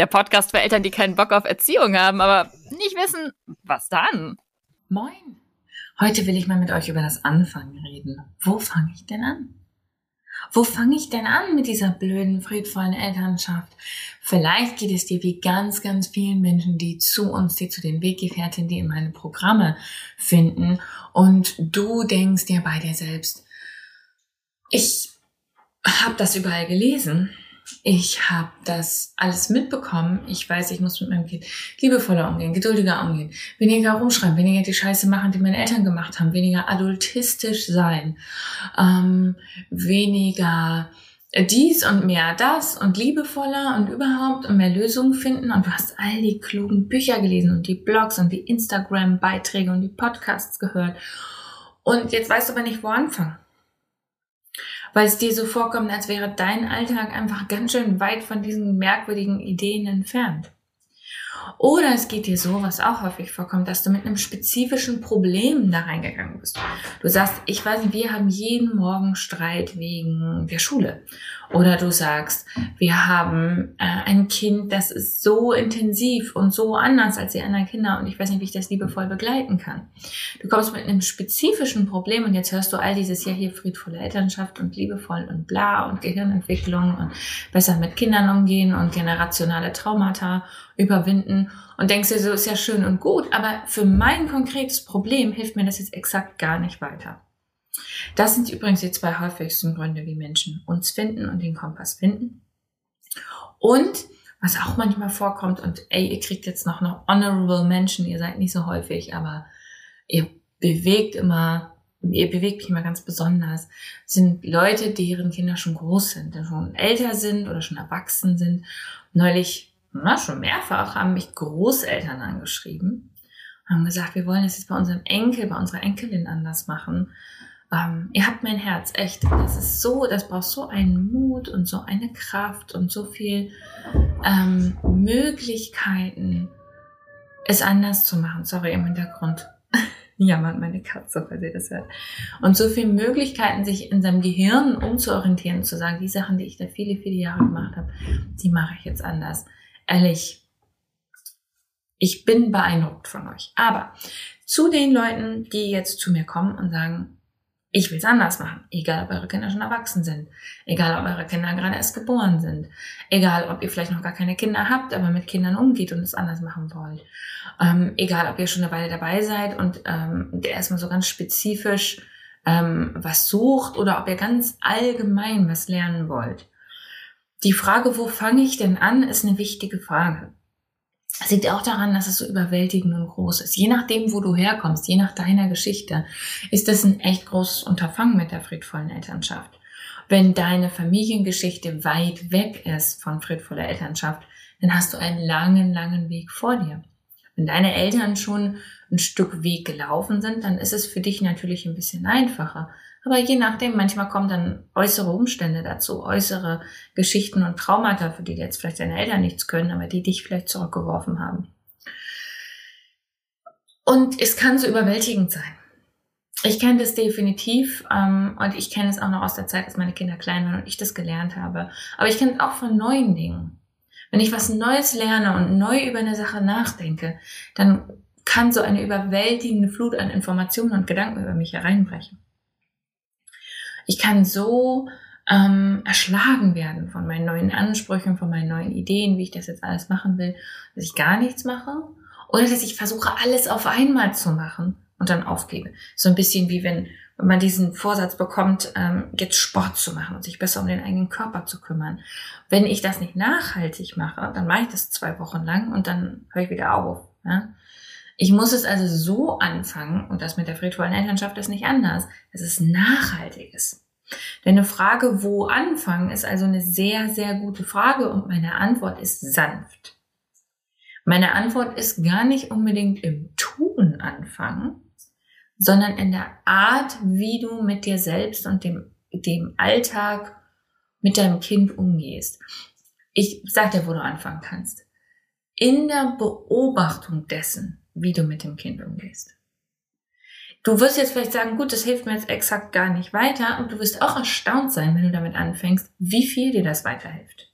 der Podcast für Eltern, die keinen Bock auf Erziehung haben, aber nicht wissen, was dann. Moin. Heute will ich mal mit euch über das Anfangen reden. Wo fange ich denn an? Wo fange ich denn an mit dieser blöden, friedvollen Elternschaft? Vielleicht geht es dir wie ganz, ganz vielen Menschen, die zu uns, die zu den Weggefährtinnen, die in meine Programme finden und du denkst dir bei dir selbst, ich habe das überall gelesen ich habe das alles mitbekommen. Ich weiß, ich muss mit meinem Kind liebevoller umgehen, geduldiger umgehen, weniger rumschreiben, weniger die Scheiße machen, die meine Eltern gemacht haben, weniger adultistisch sein, ähm, weniger dies und mehr das und liebevoller und überhaupt und mehr Lösungen finden. Und du hast all die klugen Bücher gelesen und die Blogs und die Instagram-Beiträge und die Podcasts gehört. Und jetzt weißt du aber nicht, wo anfangen weil es dir so vorkommt, als wäre dein Alltag einfach ganz schön weit von diesen merkwürdigen Ideen entfernt. Oder es geht dir so, was auch häufig vorkommt, dass du mit einem spezifischen Problem da reingegangen bist. Du sagst, ich weiß nicht, wir haben jeden Morgen Streit wegen der Schule. Oder du sagst, wir haben äh, ein Kind, das ist so intensiv und so anders als die anderen Kinder und ich weiß nicht, wie ich das liebevoll begleiten kann. Du kommst mit einem spezifischen Problem und jetzt hörst du all dieses ja hier friedvolle Elternschaft und liebevoll und bla und Gehirnentwicklung und besser mit Kindern umgehen und generationale Traumata überwinden und denkst dir so, ist ja schön und gut, aber für mein konkretes Problem hilft mir das jetzt exakt gar nicht weiter. Das sind übrigens die zwei häufigsten Gründe, wie Menschen uns finden und den Kompass finden. Und was auch manchmal vorkommt, und ey, ihr kriegt jetzt noch eine honorable Menschen, ihr seid nicht so häufig, aber ihr bewegt immer, ihr bewegt mich immer ganz besonders, sind Leute, deren Kinder schon groß sind, schon älter sind oder schon erwachsen sind. Neulich, na, schon mehrfach haben mich Großeltern angeschrieben, haben gesagt, wir wollen das jetzt bei unserem Enkel, bei unserer Enkelin anders machen ähm, ihr habt mein Herz, echt. Das ist so, das braucht so einen Mut und so eine Kraft und so viel ähm, Möglichkeiten, es anders zu machen. Sorry, im Hintergrund jammert meine Katze, falls ihr das hört. Und so viele Möglichkeiten, sich in seinem Gehirn umzuorientieren, zu sagen, die Sachen, die ich da viele, viele Jahre gemacht habe, die mache ich jetzt anders. Ehrlich, ich bin beeindruckt von euch. Aber zu den Leuten, die jetzt zu mir kommen und sagen, ich will es anders machen. Egal, ob eure Kinder schon erwachsen sind. Egal, ob eure Kinder gerade erst geboren sind. Egal, ob ihr vielleicht noch gar keine Kinder habt, aber mit Kindern umgeht und es anders machen wollt. Ähm, egal, ob ihr schon eine Weile dabei seid und ähm, erstmal so ganz spezifisch ähm, was sucht oder ob ihr ganz allgemein was lernen wollt. Die Frage, wo fange ich denn an, ist eine wichtige Frage. Es liegt auch daran, dass es so überwältigend und groß ist. Je nachdem, wo du herkommst, je nach deiner Geschichte, ist das ein echt großes Unterfangen mit der friedvollen Elternschaft. Wenn deine Familiengeschichte weit weg ist von friedvoller Elternschaft, dann hast du einen langen, langen Weg vor dir. Wenn deine Eltern schon ein Stück Weg gelaufen sind, dann ist es für dich natürlich ein bisschen einfacher. Aber je nachdem, manchmal kommen dann äußere Umstände dazu, äußere Geschichten und Traumata, für die jetzt vielleicht deine Eltern nichts können, aber die dich vielleicht zurückgeworfen haben. Und es kann so überwältigend sein. Ich kenne das definitiv ähm, und ich kenne es auch noch aus der Zeit, als meine Kinder klein waren und ich das gelernt habe. Aber ich kenne es auch von neuen Dingen. Wenn ich was Neues lerne und neu über eine Sache nachdenke, dann kann so eine überwältigende Flut an Informationen und Gedanken über mich hereinbrechen. Ich kann so ähm, erschlagen werden von meinen neuen Ansprüchen, von meinen neuen Ideen, wie ich das jetzt alles machen will, dass ich gar nichts mache oder dass ich versuche, alles auf einmal zu machen und dann aufgebe. So ein bisschen wie wenn, wenn man diesen Vorsatz bekommt, ähm, jetzt Sport zu machen und sich besser um den eigenen Körper zu kümmern. Wenn ich das nicht nachhaltig mache, dann mache ich das zwei Wochen lang und dann höre ich wieder auf. Ja? Ich muss es also so anfangen, und das mit der friedvollen Elternschaft ist nicht anders, dass es nachhaltig ist. Denn eine Frage, wo anfangen, ist also eine sehr, sehr gute Frage und meine Antwort ist sanft. Meine Antwort ist gar nicht unbedingt im Tun anfangen, sondern in der Art, wie du mit dir selbst und dem, dem Alltag mit deinem Kind umgehst. Ich sag dir, wo du anfangen kannst. In der Beobachtung dessen, wie du mit dem Kind umgehst. Du wirst jetzt vielleicht sagen, gut, das hilft mir jetzt exakt gar nicht weiter und du wirst auch erstaunt sein, wenn du damit anfängst, wie viel dir das weiterhilft.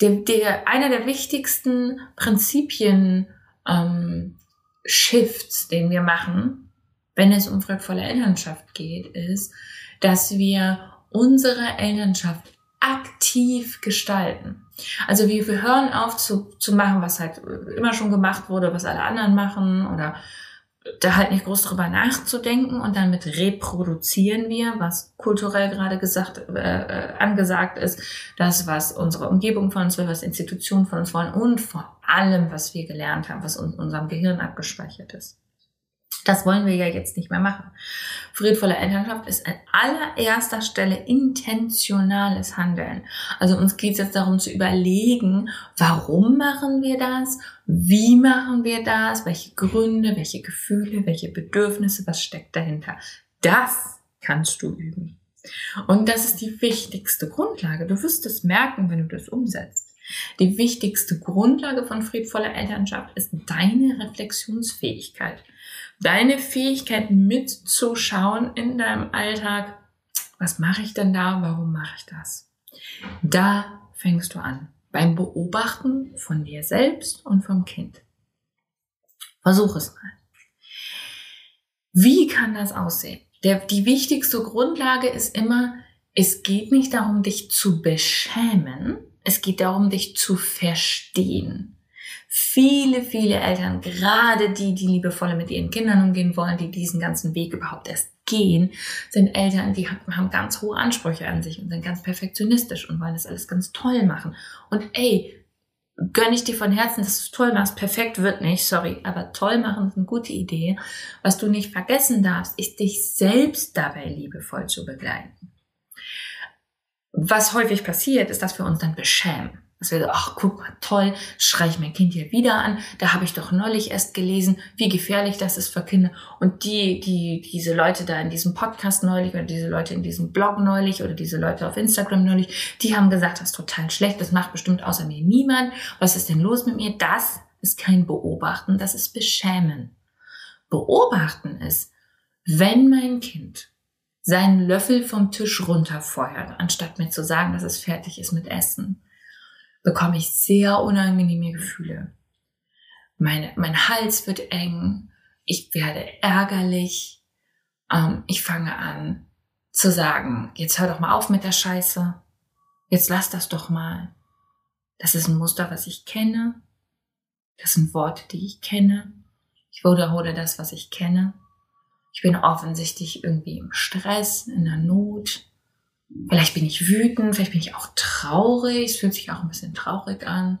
Der, der, einer der wichtigsten Prinzipien ähm, Shifts, den wir machen, wenn es um friedvolle Elternschaft geht, ist, dass wir unsere Elternschaft aktiv gestalten. Also wir, wir hören auf zu, zu machen, was halt immer schon gemacht wurde, was alle anderen machen oder da halt nicht groß drüber nachzudenken und dann mit reproduzieren wir, was kulturell gerade gesagt, äh, äh, angesagt ist, das, was unsere Umgebung von uns will, was Institutionen von uns wollen und vor allem, was wir gelernt haben, was in unserem Gehirn abgespeichert ist. Das wollen wir ja jetzt nicht mehr machen. Friedvolle Elternschaft ist an allererster Stelle intentionales Handeln. Also uns geht es jetzt darum zu überlegen, warum machen wir das? Wie machen wir das? Welche Gründe, welche Gefühle, welche Bedürfnisse, was steckt dahinter? Das kannst du üben. Und das ist die wichtigste Grundlage. Du wirst es merken, wenn du das umsetzt. Die wichtigste Grundlage von friedvoller Elternschaft ist deine Reflexionsfähigkeit deine Fähigkeit mitzuschauen in deinem Alltag. Was mache ich denn da? Warum mache ich das? Da fängst du an. Beim Beobachten von dir selbst und vom Kind. Versuch es mal. Wie kann das aussehen? Der, die wichtigste Grundlage ist immer, es geht nicht darum, dich zu beschämen, es geht darum, dich zu verstehen. Viele, viele Eltern, gerade die, die liebevoller mit ihren Kindern umgehen wollen, die diesen ganzen Weg überhaupt erst gehen, sind Eltern, die haben ganz hohe Ansprüche an sich und sind ganz perfektionistisch und wollen das alles ganz toll machen. Und ey, gönn ich dir von Herzen, dass du es toll machst. Perfekt wird nicht, sorry, aber toll machen ist eine gute Idee. Was du nicht vergessen darfst, ist dich selbst dabei liebevoll zu begleiten. Was häufig passiert, ist, dass wir uns dann beschämen. Dass wir so, ach guck mal, toll, schreie ich mein Kind hier wieder an. Da habe ich doch neulich erst gelesen, wie gefährlich das ist für Kinder. Und die, die, diese Leute da in diesem Podcast neulich oder diese Leute in diesem Blog neulich oder diese Leute auf Instagram neulich, die haben gesagt, das ist total schlecht, das macht bestimmt außer mir niemand. Was ist denn los mit mir? Das ist kein Beobachten, das ist Beschämen. Beobachten ist, wenn mein Kind seinen Löffel vom Tisch runterfeuert, anstatt mir zu sagen, dass es fertig ist mit Essen bekomme ich sehr unangenehme Gefühle. Meine, mein Hals wird eng, ich werde ärgerlich, ähm, ich fange an zu sagen, jetzt hör doch mal auf mit der Scheiße, jetzt lass das doch mal. Das ist ein Muster, was ich kenne, das sind Worte, die ich kenne. Ich wiederhole das, was ich kenne. Ich bin offensichtlich irgendwie im Stress, in der Not. Vielleicht bin ich wütend, vielleicht bin ich auch traurig. Es fühlt sich auch ein bisschen traurig an.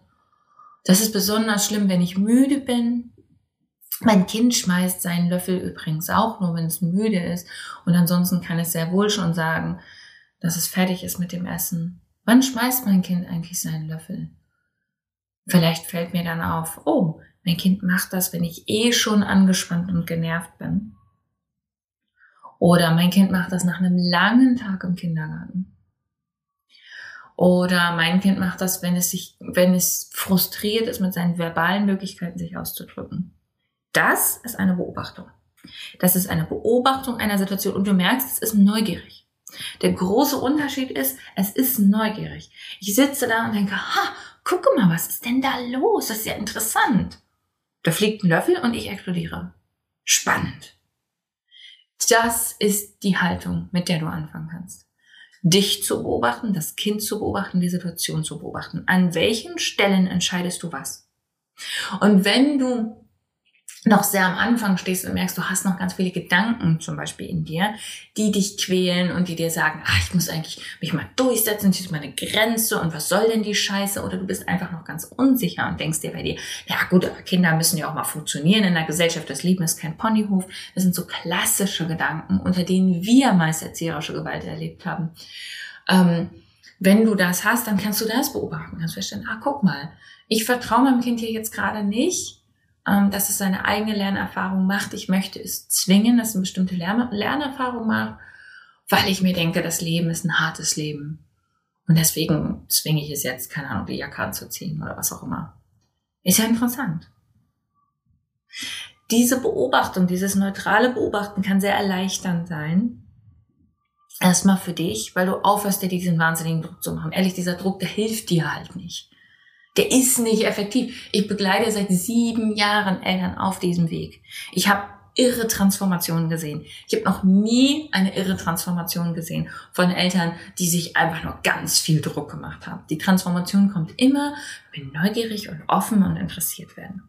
Das ist besonders schlimm, wenn ich müde bin. Mein Kind schmeißt seinen Löffel übrigens auch nur, wenn es müde ist. Und ansonsten kann es sehr wohl schon sagen, dass es fertig ist mit dem Essen. Wann schmeißt mein Kind eigentlich seinen Löffel? Vielleicht fällt mir dann auf, oh, Mein Kind macht das, wenn ich eh schon angespannt und genervt bin. Oder mein Kind macht das nach einem langen Tag im Kindergarten. Oder mein Kind macht das, wenn es sich, wenn es frustriert ist mit seinen verbalen Möglichkeiten, sich auszudrücken. Das ist eine Beobachtung. Das ist eine Beobachtung einer Situation und du merkst, es ist neugierig. Der große Unterschied ist, es ist neugierig. Ich sitze da und denke, ha, gucke mal, was ist denn da los? Das ist ja interessant. Da fliegt ein Löffel und ich explodiere. Spannend. Das ist die Haltung, mit der du anfangen kannst. Dich zu beobachten, das Kind zu beobachten, die Situation zu beobachten. An welchen Stellen entscheidest du was? Und wenn du noch sehr am Anfang stehst und merkst, du hast noch ganz viele Gedanken zum Beispiel in dir, die dich quälen und die dir sagen, ah, ich muss eigentlich mich mal durchsetzen, das ist meine Grenze und was soll denn die Scheiße? Oder du bist einfach noch ganz unsicher und denkst dir bei dir, ja gut, aber Kinder müssen ja auch mal funktionieren in der Gesellschaft, das Leben ist kein Ponyhof. Das sind so klassische Gedanken, unter denen wir meist erzieherische Gewalt erlebt haben. Ähm, wenn du das hast, dann kannst du das beobachten, kannst feststellen, ah, guck mal, ich vertraue meinem Kind hier jetzt gerade nicht, dass es seine eigene Lernerfahrung macht. Ich möchte es zwingen, dass es eine bestimmte Lern Lernerfahrung macht, weil ich mir denke, das Leben ist ein hartes Leben. Und deswegen zwinge ich es jetzt, keine Ahnung, die Jacke anzuziehen oder was auch immer. Ist ja interessant. Diese Beobachtung, dieses neutrale Beobachten kann sehr erleichternd sein. Erstmal für dich, weil du aufhörst, dir diesen wahnsinnigen Druck zu machen. Ehrlich, dieser Druck, der hilft dir halt nicht. Der ist nicht effektiv. Ich begleite seit sieben Jahren Eltern auf diesem Weg. Ich habe irre Transformationen gesehen. Ich habe noch nie eine irre Transformation gesehen von Eltern, die sich einfach nur ganz viel Druck gemacht haben. Die Transformation kommt immer, wenn neugierig und offen und interessiert werden.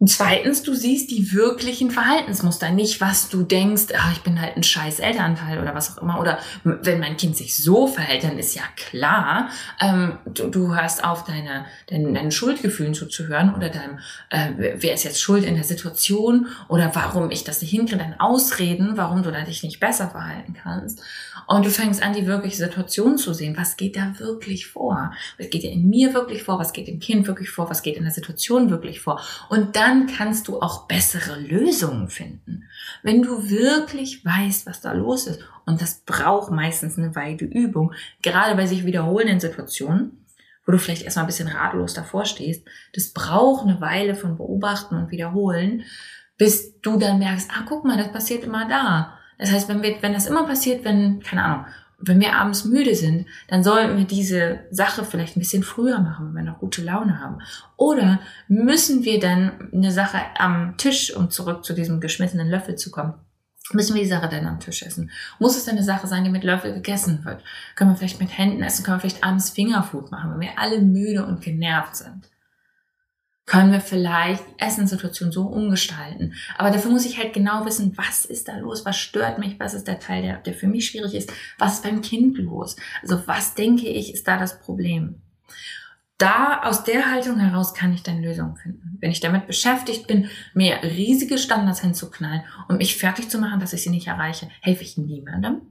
Und zweitens, du siehst die wirklichen Verhaltensmuster, nicht was du denkst, ach, ich bin halt ein scheiß Elternteil oder was auch immer. Oder wenn mein Kind sich so verhält, dann ist ja klar, ähm, du, du hörst auf, deine, deine, deinen Schuldgefühlen zuzuhören oder deinem, äh, wer ist jetzt schuld in der Situation oder warum ich das nicht hinkriege, deine Ausreden, warum du da dich nicht besser verhalten kannst. Und du fängst an, die wirkliche Situation zu sehen. Was geht da wirklich vor? Was geht in mir wirklich vor? Was geht im Kind wirklich vor? Was geht in der Situation wirklich vor? Und dann dann kannst du auch bessere Lösungen finden. Wenn du wirklich weißt, was da los ist, und das braucht meistens eine Weile Übung, gerade bei sich wiederholenden Situationen, wo du vielleicht erstmal ein bisschen ratlos davor stehst, das braucht eine Weile von Beobachten und Wiederholen, bis du dann merkst, ah, guck mal, das passiert immer da. Das heißt, wenn, wir, wenn das immer passiert, wenn, keine Ahnung, wenn wir abends müde sind, dann sollten wir diese Sache vielleicht ein bisschen früher machen, wenn wir noch gute Laune haben. Oder müssen wir dann eine Sache am Tisch, um zurück zu diesem geschmissenen Löffel zu kommen, müssen wir die Sache dann am Tisch essen? Muss es eine Sache sein, die mit Löffel gegessen wird? Können wir vielleicht mit Händen essen? Können wir vielleicht abends Fingerfood machen, wenn wir alle müde und genervt sind? Können wir vielleicht die Essenssituation so umgestalten. Aber dafür muss ich halt genau wissen, was ist da los, was stört mich, was ist der Teil, der, der für mich schwierig ist, was ist beim Kind los. Also was denke ich, ist da das Problem. Da aus der Haltung heraus kann ich dann Lösungen finden. Wenn ich damit beschäftigt bin, mir riesige Standards hinzuknallen und mich fertig zu machen, dass ich sie nicht erreiche, helfe ich niemandem.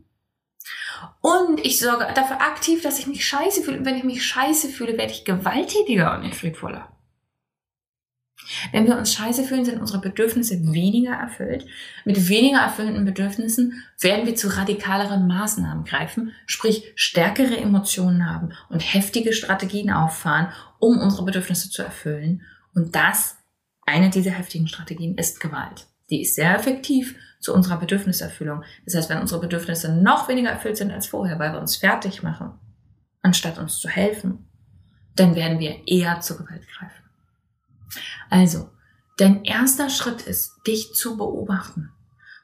Und ich sorge dafür aktiv, dass ich mich scheiße fühle. Und wenn ich mich scheiße fühle, werde ich gewalttätiger und nicht friedvoller. Wenn wir uns scheiße fühlen, sind unsere Bedürfnisse weniger erfüllt. Mit weniger erfüllenden Bedürfnissen werden wir zu radikaleren Maßnahmen greifen, sprich stärkere Emotionen haben und heftige Strategien auffahren, um unsere Bedürfnisse zu erfüllen. Und das, eine dieser heftigen Strategien, ist Gewalt. Die ist sehr effektiv zu unserer Bedürfniserfüllung. Das heißt, wenn unsere Bedürfnisse noch weniger erfüllt sind als vorher, weil wir uns fertig machen, anstatt uns zu helfen, dann werden wir eher zur Gewalt greifen. Also, dein erster Schritt ist, dich zu beobachten.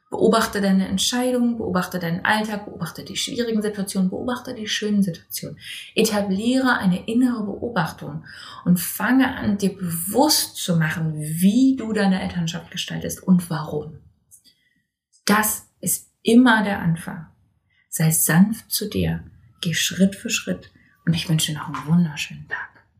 Beobachte deine Entscheidungen, beobachte deinen Alltag, beobachte die schwierigen Situationen, beobachte die schönen Situationen. Etabliere eine innere Beobachtung und fange an, dir bewusst zu machen, wie du deine Elternschaft gestaltest und warum. Das ist immer der Anfang. Sei sanft zu dir, geh Schritt für Schritt und ich wünsche dir noch einen wunderschönen Tag.